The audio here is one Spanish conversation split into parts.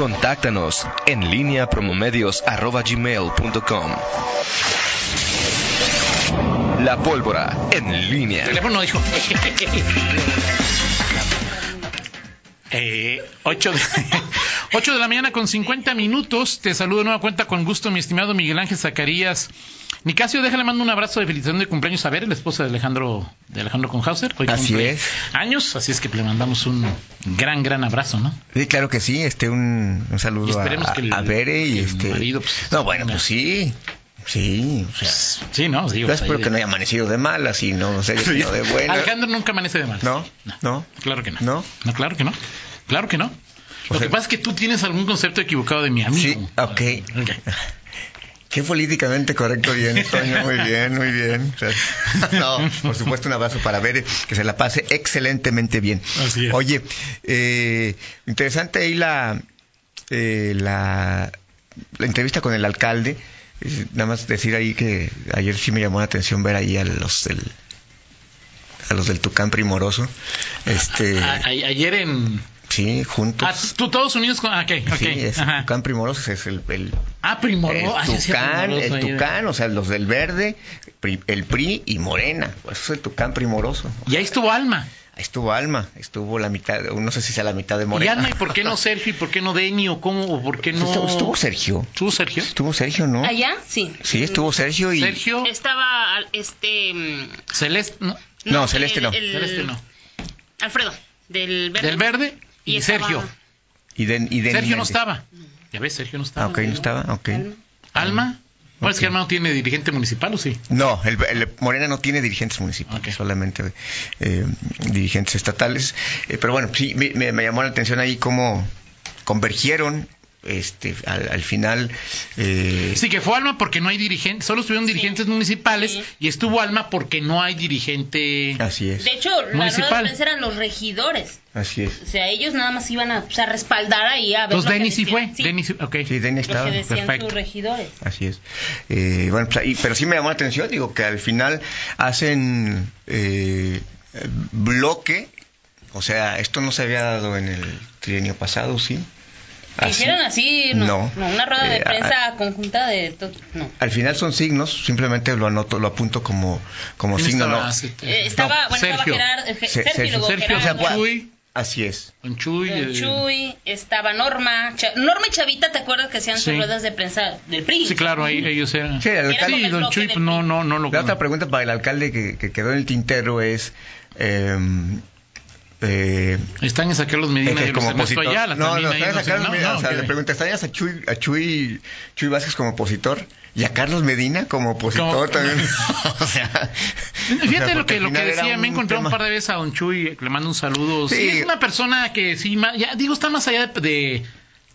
Contáctanos en línea promomedios.com. La pólvora en línea. El teléfono dijo. Eh, 8, de, 8 de la mañana con 50 minutos. Te saludo de nueva cuenta con gusto, mi estimado Miguel Ángel Zacarías. Nicasio, déjale mando un abrazo de felicitación de cumpleaños a ver, la esposa de Alejandro de Alejandro Conhauser. Hoy Así es. años, así es que le mandamos un gran, gran abrazo, ¿no? Sí, claro que sí, este un, un Y saludo a, esperemos que el- a Bere y que el este marido, pues, No, bueno, pues sí. Sí, o sea, Sí, ¿no? Digo, yo pues, espero que no haya amanecido de malas y no sé, sino de buena. Alejandro nunca amanece de mal. No, no. Claro que no. ¿No? No, claro que no. Claro que no. Lo sea- que pasa es que tú tienes algún concepto equivocado de mi amigo. Sí, ok. Qué políticamente correcto bien, Toño, muy bien, muy bien. O sea, no, por supuesto un abrazo para Bere, que se la pase excelentemente bien. Así es. Oye, eh, interesante ahí la, eh, la, la entrevista con el alcalde. Nada más decir ahí que ayer sí me llamó la atención ver ahí a los del a los del Tucán Primoroso. Este, A- a- ayer en. Sí, juntos. Ah, tú todos unidos con. ah, Ok, ok. Sí, es ajá. Tucán Primoroso es el, el Ah, Primoro. el ah, Tucán, Primoroso el. Tucán, o sea, los del verde, el PRI y Morena. Pues Eso es el Tucán primoroso. Y ahí estuvo Alma. Ahí estuvo Alma, estuvo la mitad, no sé si sea la mitad de Y Morena. Alma, ¿y por qué no Sergio? ¿Y por qué no Deni? ¿O cómo? ¿O por qué no.? Estuvo, estuvo Sergio. ¿Estuvo Sergio? Estuvo Sergio, ¿no? Allá, sí. Sí, estuvo Sergio y... Sergio. Estaba al- este. mm, Celeste. No, No, Celeste el- no. el- Celeste no. Alfredo, del verde. Del verde y, estaba- Sergio. Y de, y de Sergio no estaba. Ya ves, Sergio no Ah, estaba. ok, no estaba, ok. Alma. Alma. Bueno, es que Ok. Alma no tiene dirigente municipal, ¿o sí? No, el, el Morena no tiene dirigentes municipales, solamente eh, dirigentes estatales. Eh, pero bueno, sí, me, me- me llamó la atención ahí cómo convergieron este, al, al final. eh, Sí, que fue Alma porque no hay dirigentes, solo estuvieron dirigentes municipales Sí. y estuvo Alma porque no hay dirigente. Así es, De hecho, la rueda Municipal. de prensa eran los regidores. así es. O sea, ellos nada más iban a, o sea, respaldar ahí a ver. Entonces lo Denis sí fue. Sí, Denis, ok. Sí, lo estaba. que decían perfecto. sus regidores. Así es. Eh, bueno, pues ahí- pero sí me llamó la atención, digo, que al final hacen eh, bloque, o sea, esto no se había dado en el trienio pasado, ¿sí? Así- Hicieron así, no, No. no, una rueda de Eh, prensa conjunta de todo. No. Al final son signos, simplemente lo anoto, lo apunto como, como ¿Quién signo, estaba? no. Eh, estaba, no, bueno, Sergio. estaba Gerard, eh, Sergio, Sergio, luego Sergio, Gerardo, o sea, Chuy. Así es. Con Chuy. Don eh, Chuy, estaba Norma, Cha- Norma y Chavita, ¿te acuerdas que hacían Sí. sus ruedas de prensa del PRI? Sí, claro, ahí ellos eran. Sí, el alcalde- Sí, don Chuy, pues no, no, no lo. La otra pregunta para el alcalde que, que quedó en el tintero es... Eh, eh, Están en sacar los Medina y los como opositor. Ayala no, no, ahí, ¿sabes no a sé, Carlos no, Medina? o sea, le preguntarías a Chuy, a Chuy, Chuy Vázquez como opositor y a Carlos Medina como opositor Como- también. o sea, Fíjate o sea, lo que, lo que decía, me he encontrado un tema- par de veces a Don Chuy, le mando un saludo. Sí. Sí. es una persona que sí, ya digo, está más allá de, de,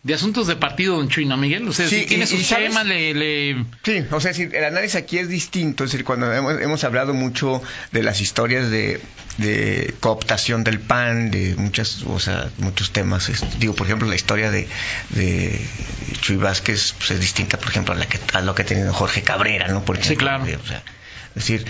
de asuntos de partido, Don Chuy, ¿no, Miguel? O sea, Sí, sí tiene sus temas, le, le- Sí, o sea, decir, el análisis aquí es distinto, es decir, cuando hemos, hemos hablado mucho de las historias de, de cooptación del PAN, de muchas, o sea, muchos temas, digo, por ejemplo, la historia de, de Chuy Vázquez pues, es distinta, por ejemplo, a, la que, a lo que ha tenido Jorge Cabrera, ¿no? Por Sí, claro. o sea, es decir,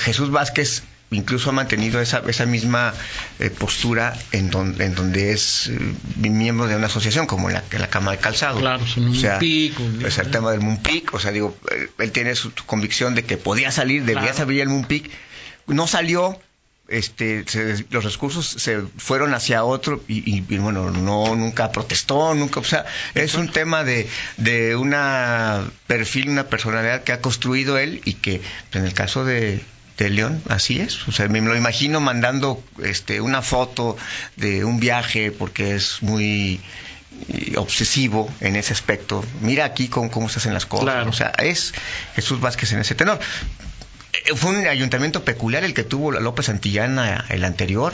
Jesús Vázquez incluso ha mantenido esa, esa misma eh, postura en, don- en donde es eh, miembro de una asociación como la, la Cama de Calzado. Claro, o sea, Moonpick, un- es el tema del Moonpick, o sea, digo, eh, él tiene su convicción de que podía salir, debía Claro. salir el Moonpick, no salió, este, se- los recursos se fueron hacia otro y, y, y, bueno, no nunca protestó, nunca, o sea, es un tema de, de una perfil, una personalidad que ha construido él y que en el caso de de León, así es, o sea, me lo imagino mandando este una foto de un viaje porque es muy eh, obsesivo en ese aspecto. Mira aquí cómo, cómo se hacen las cosas. Claro. O sea, es Jesús Vázquez en ese tenor. Eh, Fue un ayuntamiento peculiar el que tuvo López Santillana el anterior,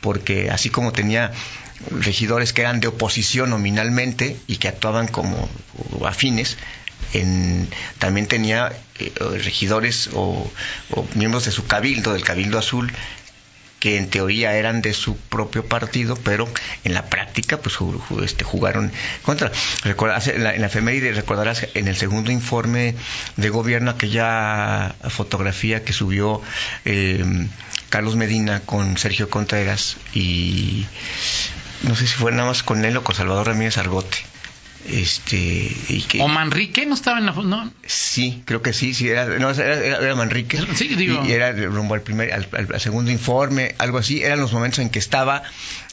porque así como tenía regidores que eran de oposición nominalmente y que actuaban como afines, en, también tenía eh, regidores o miembros de su cabildo, del Cabildo Azul, que en teoría eran de su propio partido, pero en la práctica pues este, jugaron contra. En la, en recordarás en el segundo informe de gobierno aquella fotografía que subió eh, Carlos Medina con Sergio Contreras y no sé si fue nada más con él o con Salvador Ramírez Argote. Este, y que, O Manrique no estaba en la... No, Sí, creo que sí, sí, era, no, era, era- era Manrique. Sí, digo. Y, y era rumbo al primer, al, segundo informe, algo así. Eran los momentos en que estaba,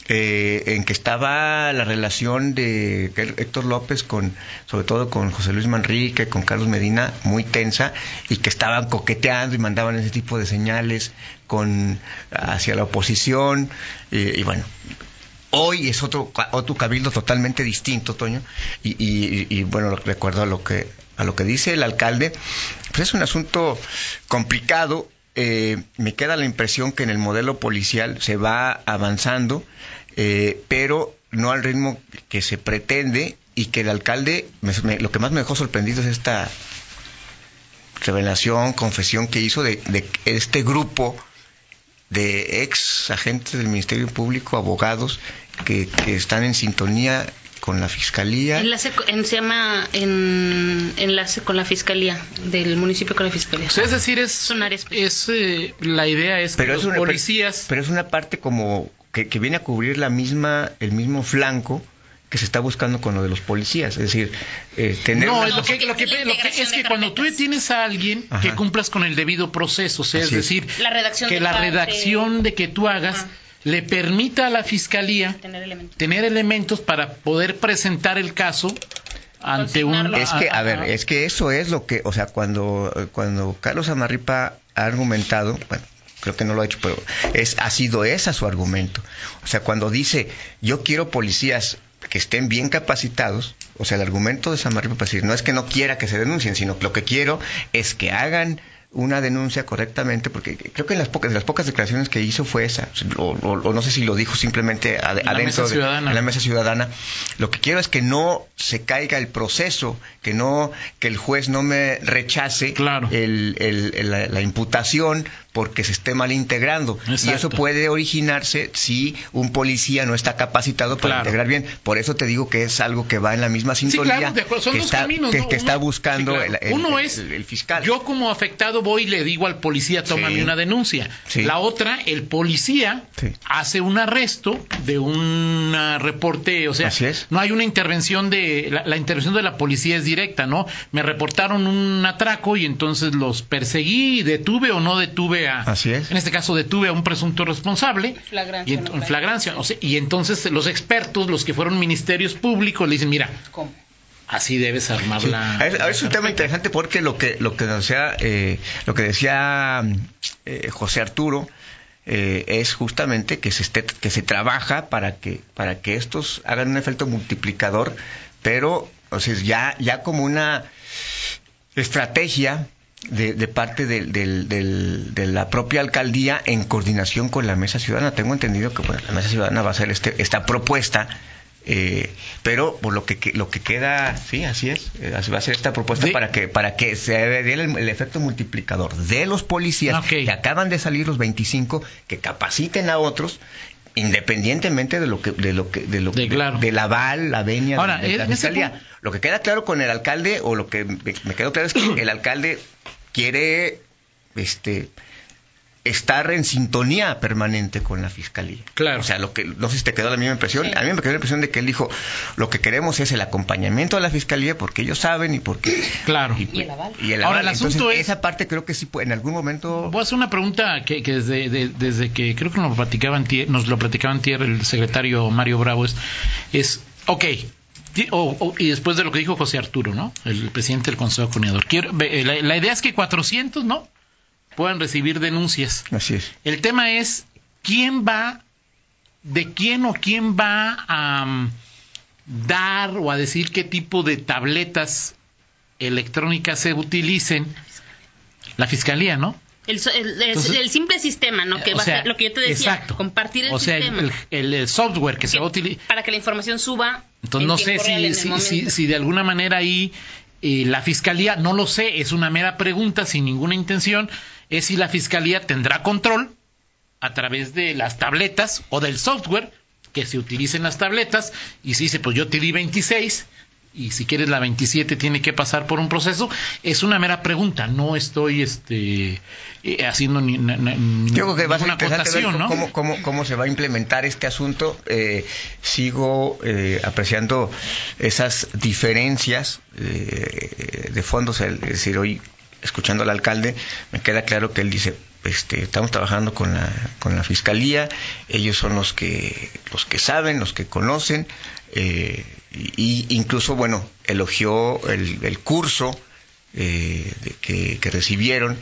eh, en que estaba la relación de Héctor López con, sobre todo con José Luis Manrique, con Carlos Medina, muy tensa, y que estaban coqueteando y mandaban ese tipo de señales con hacia la oposición, y- y bueno, Hoy es otro, otro cabildo totalmente distinto, Toño. Y, y- y, bueno, recuerdo a lo que a lo que dice el alcalde, pues es un asunto complicado. Eh, me queda la impresión que en el modelo policial se va avanzando, eh, pero no al ritmo que se pretende y que el alcalde, me- lo que más me dejó sorprendido es esta revelación, confesión que hizo de, de este grupo de ex agentes del Ministerio Público, abogados que, que están en sintonía con la Fiscalía. Enlace, en- se llama en, enlace con la fiscalía del municipio con la fiscalía. O sea, es decir, es, Es un área especial. es, eh, la idea es pero que es los una, policías... pero es una parte como que, que viene a cubrir la misma el mismo flanco que se está buscando con lo de los policías, es decir, eh, tener No, una- lo que, lo que, es lo que- es cuando tú tienes a alguien que cumplas con el debido proceso, o sea, es Así es. decir, La redacción que de la parte- redacción de que tú hagas Ajá. le permita a la fiscalía Tener elementos. tener elementos para poder presentar el caso ante un. Es que, a ver, a- es que eso es lo que, o sea, cuando, cuando Carlos Amarripa ha argumentado, bueno, creo que no lo ha hecho, pero es, ha sido esa su argumento. O sea, cuando dice, yo quiero policías que estén bien capacitados, o sea, el argumento de Samarripa para decir, no es que no quiera que se denuncien, sino que lo que quiero es que hagan una denuncia correctamente, porque creo que en las pocas, de las pocas declaraciones que hizo fue esa, o, o- o no sé si lo dijo simplemente ad- la adentro mesa de en la mesa ciudadana. Lo que quiero es que no se caiga el proceso, que no, que el juez no me rechace Claro. el- el- el- la, la imputación porque se esté mal integrando. Y eso puede originarse si un policía no está capacitado para Claro. integrar bien. Por eso te digo que es algo que va en la misma Sí, sintonía claro, de acuerdo. Son que, dos está, caminos. que, ¿no? que está Uno- buscando sí, claro. el, el- Uno es, el fiscal. yo como afectado voy y le digo al policía, tómame Sí. una denuncia. La otra, el policía hace un arresto de un reporte, o sea, no hay una intervención de, la, la intervención de la policía es directa, ¿no? Me reportaron un atraco y entonces los perseguí, detuve o no detuve a, Así es. en este caso detuve a un presunto responsable. Flagrancia, Y no ent- flagrancia. flagrancia, o sea, y entonces los expertos, los que fueron ministerios públicos, le dicen, mira, ¿Cómo? así debes armar Sí. la... A ver, es un tema interesante porque lo que lo que decía eh, lo que decía eh, José Arturo eh, es justamente que se esté, que se trabaja para que para que estos hagan un efecto multiplicador, pero o sea, ya ya como una estrategia de, de parte de la propia alcaldía en coordinación con la mesa ciudadana. Tengo entendido que bueno, la mesa ciudadana va a hacer este, esta propuesta, eh, pero por lo que, lo que queda, sí, así es, eh, así va a ser esta propuesta De- para que para que se dé el, el efecto multiplicador de los policías que acaban de salir los 25 que capaciten a otros independientemente de lo que de lo que de lo De claro. del aval la venia Ahora, de, de la fiscalía punto- lo que queda claro con el alcalde o lo que me, me quedó claro es que el alcalde quiere este estar en sintonía permanente con la fiscalía. Claro. O sea, lo que no sé si te quedó la misma impresión. A mí me quedó la impresión de que él dijo, lo que queremos es el acompañamiento a la fiscalía porque ellos saben y porque Claro. Y el aval. y el Ahora, aval. el asunto es- esa parte creo que sí puede- en algún momento Voy a hacer una pregunta que, que desde, de- desde que creo que nos lo platicaban tier, nos lo platicaban tier el secretario Mario Bravo es, es ok, o- o- y después de lo que dijo José Arturo, ¿no? El presidente del Consejo Coordinador. Quiero, eh, la, la idea es que 400, ¿no? Puedan recibir denuncias. así es. El tema es quién va, de quién o quién va a mm, dar o a decir qué tipo de tabletas electrónicas se utilicen. La fiscalía, ¿no? El, el- el- Entonces- el simple sistema, ¿no? Que va a sea, ser lo que yo te decía, exacto. compartir el o sea, sistema. el, el software que se va a utilizar. para que la información suba. Entonces en no sé si, si, si de alguna manera ahí eh, la fiscalía, no lo sé, es una mera pregunta sin ninguna intención, es si la fiscalía tendrá control a través de las tabletas o del software que se utilicen las tabletas y si dice, pues yo te di 26 y si quieres la 27 tiene que pasar por un proceso, es una mera pregunta, no estoy este eh, haciendo ni, na- na- Yo creo que va a ser interesante ver ¿no? cómo, cómo, cómo se va a implementar este asunto. Eh, sigo eh, apreciando esas diferencias eh, de fondos. Es decir, hoy, escuchando al alcalde, me queda claro que él dice, este, estamos trabajando con la, con la fiscalía, ellos son los que, los que saben, los que conocen, eh, y incluso, bueno, elogió el, el curso eh, de- que, que recibieron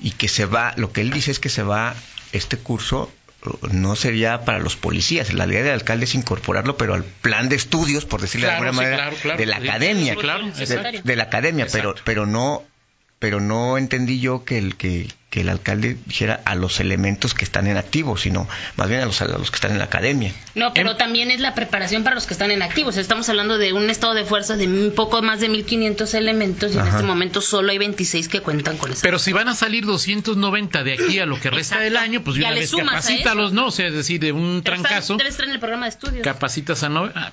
y que se va, lo que él dice es que se va, este curso eh, no sería para los policías, la idea del alcalde es incorporarlo, pero al plan de estudios, por decirlo Claro, de alguna sí, manera, claro, claro. de la Sí, academia, claro, de, de la academia, pero, pero no, pero no entendí yo que el que, que el alcalde dijera a los elementos que están en activo, sino más bien a los, a los que están en la academia. No, pero Em- también es la preparación para los que están en activos. Estamos hablando de un estado de fuerzas de un poco más de 1.500 elementos y en este momento solo hay 26 que cuentan con eso. Pero si van a salir 290 de aquí a lo que resta Exacto. del año, pues de Ya una le vez capacítalos. ¿no? O sea, es decir, de un trancazo, Debes estar en el programa de estudios capacitas a no... ah,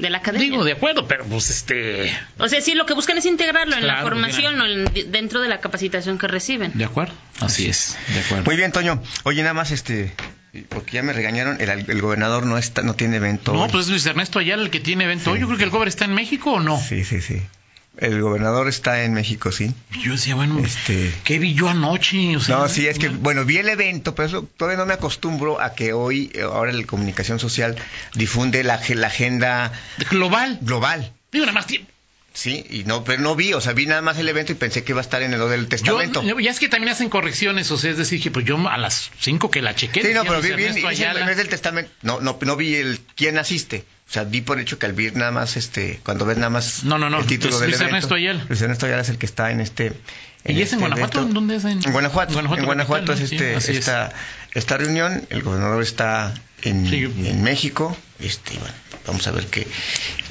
de la academia. Digo, de acuerdo, pero pues este... O sea, sí, lo que buscan es integrarlo en la formación mira. o en- dentro de la capacitación que reciben. ¿De acuerdo? Así es, de acuerdo. Muy bien, Toño. Oye, nada más, este, porque ya me regañaron, el, el gobernador no está, no tiene evento. No, hoy. pues es Luis Ernesto Ayala el que tiene evento. Yo creo que el cobre está en México o no. Sí, sí, sí. El gobernador está en México, sí. Yo decía, bueno, Este- ¿qué vi yo anoche? O sea, No, sí, es que, bueno, vi el evento, pero eso, todavía no me acostumbro a que hoy, eh, ahora la comunicación social difunde la, ag- la agenda Global. global. Digo, nada más tiempo. Sí, y no, pero no vi, o sea, vi nada más el evento y pensé que iba a estar en el del Yo, testamento. ya es que también hacen correcciones, o sea, es decir, que pues yo a las 5 que la chequé. sí, no, pero vi, vi vi el mes del testamento. No, no, no vi el quién asiste. O sea, vi por hecho que al ver nada más, este, cuando ves nada más No, no, no, el título es del Luis evento. Ernesto Ayala. Luis Ernesto Ayala es el que está en este. ¿Y es en este Guanajuato? evento. ¿Dónde es? En, En Guanajuato. En Guanajuato, es este, Sí, así es. esta, esta reunión. El gobernador está en, Sí. en México. Este, bueno, vamos a ver qué,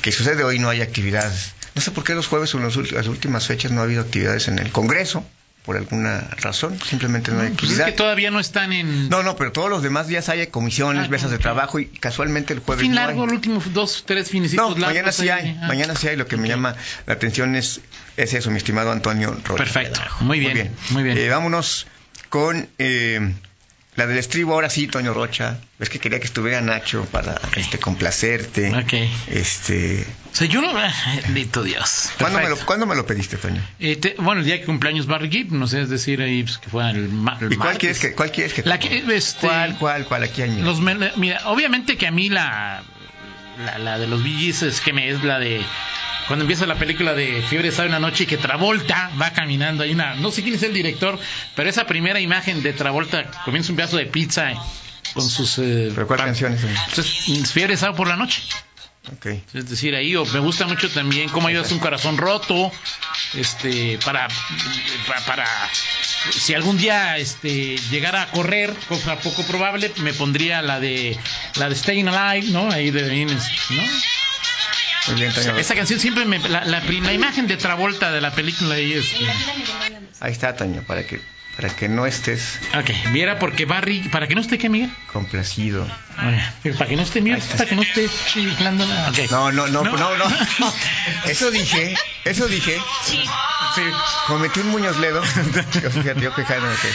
qué sucede. Hoy no hay actividad. No sé por qué los jueves o en las últimas fechas no ha habido actividades en el Congreso. Por alguna razón. Simplemente no hay Pues es actividad. que todavía no están en... No, no, pero todos los demás días hay comisiones, Ah, mesas de trabajo y casualmente el jueves fin no largo, hay. el último dos, tres finecitos No, largos. mañana sí hay, Ah. mañana sí hay. Lo que me llama la atención es, es eso, mi estimado Antonio Rocha. Perfecto, muy bien, muy bien. Eh, vámonos con eh, la del estribo, ahora sí, Toño Rocha. Es que quería que estuviera Nacho para este complacerte. Ok. Este, O sea, yo no... ah, Bendito Dios. ¿cuándo me, lo. ¿Cuándo me lo pediste, Toño? Eh, te- bueno, el día que cumpleaños Barry Gibb, no sé, es decir, ahí pues, que fue el, el ¿Y cuál quieres que, cuál quieres que La que, este, ¿Cuál, cuál, cuál? Aquí año. Los mira, obviamente que a mí la, la, la de los VGs es que me es la de cuando empieza la película de Fiebre sabe una noche y que Travolta va caminando hay una no sé quién es el director pero esa primera imagen de Travolta comienza un pedazo de pizza con sus eh, ¿Pero cuál pa- canción es? Entonces, Fiebre sabe por la noche Ok. es decir, ahí o me gusta mucho también cómo ayudas un corazón roto, este, para, para, para- si algún día este llegara a correr, cosa poco probable, me pondría la de la de Staying Alive, ¿no? Ahí de ¿no? Muy bien. Esa canción siempre me la, la, la imagen de Travolta de la película ahí es Ahí está, Toño, para que, para que no estés Ok, viera porque Barry, para que no esté qué, Miguel? complacido. Para que no esté Miguel, para que no esté chiflando nada. Ok. No, no, no, No. no, no. Eso dije, eso dije. Sí. Cometí un Muñoz Ledo. Yo, fíjate, yo quejándome que.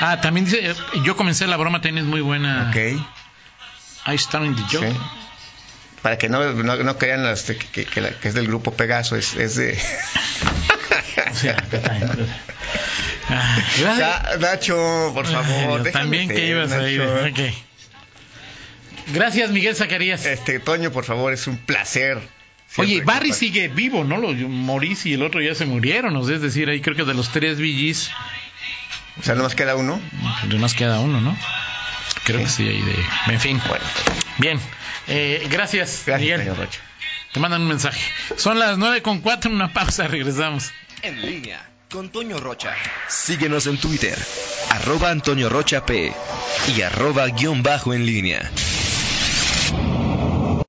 Ah, también dice, yo comencé la broma, tenis muy buena. Ok. I started the joke. Sí. Para que no, no, no crean las de que, que, la- que es del grupo Pegaso, es, es de. O sea, que Ah, Nacho, por favor. Ay, también que ibas a ir. Nacho. ok. Gracias, Miguel Zacarías. Este, Toño, por favor, es un placer. Oye, Barry sigue vivo, ¿no? Lo, Maurice y el otro ya se murieron, o sea, es decir, ahí creo que de los tres VGs, O sea, nomás queda uno. de más queda uno, ¿no? Creo que sí, ahí de... En fin. Bueno, Bien. Eh, gracias, gracias, Miguel. Rocha. Te mandan un mensaje. Son las nueve con cuatro, una pausa, regresamos. En línea con Toño Rocha. Síguenos en Twitter, arroba Antonio Rocha P y arroba guion bajo en línea.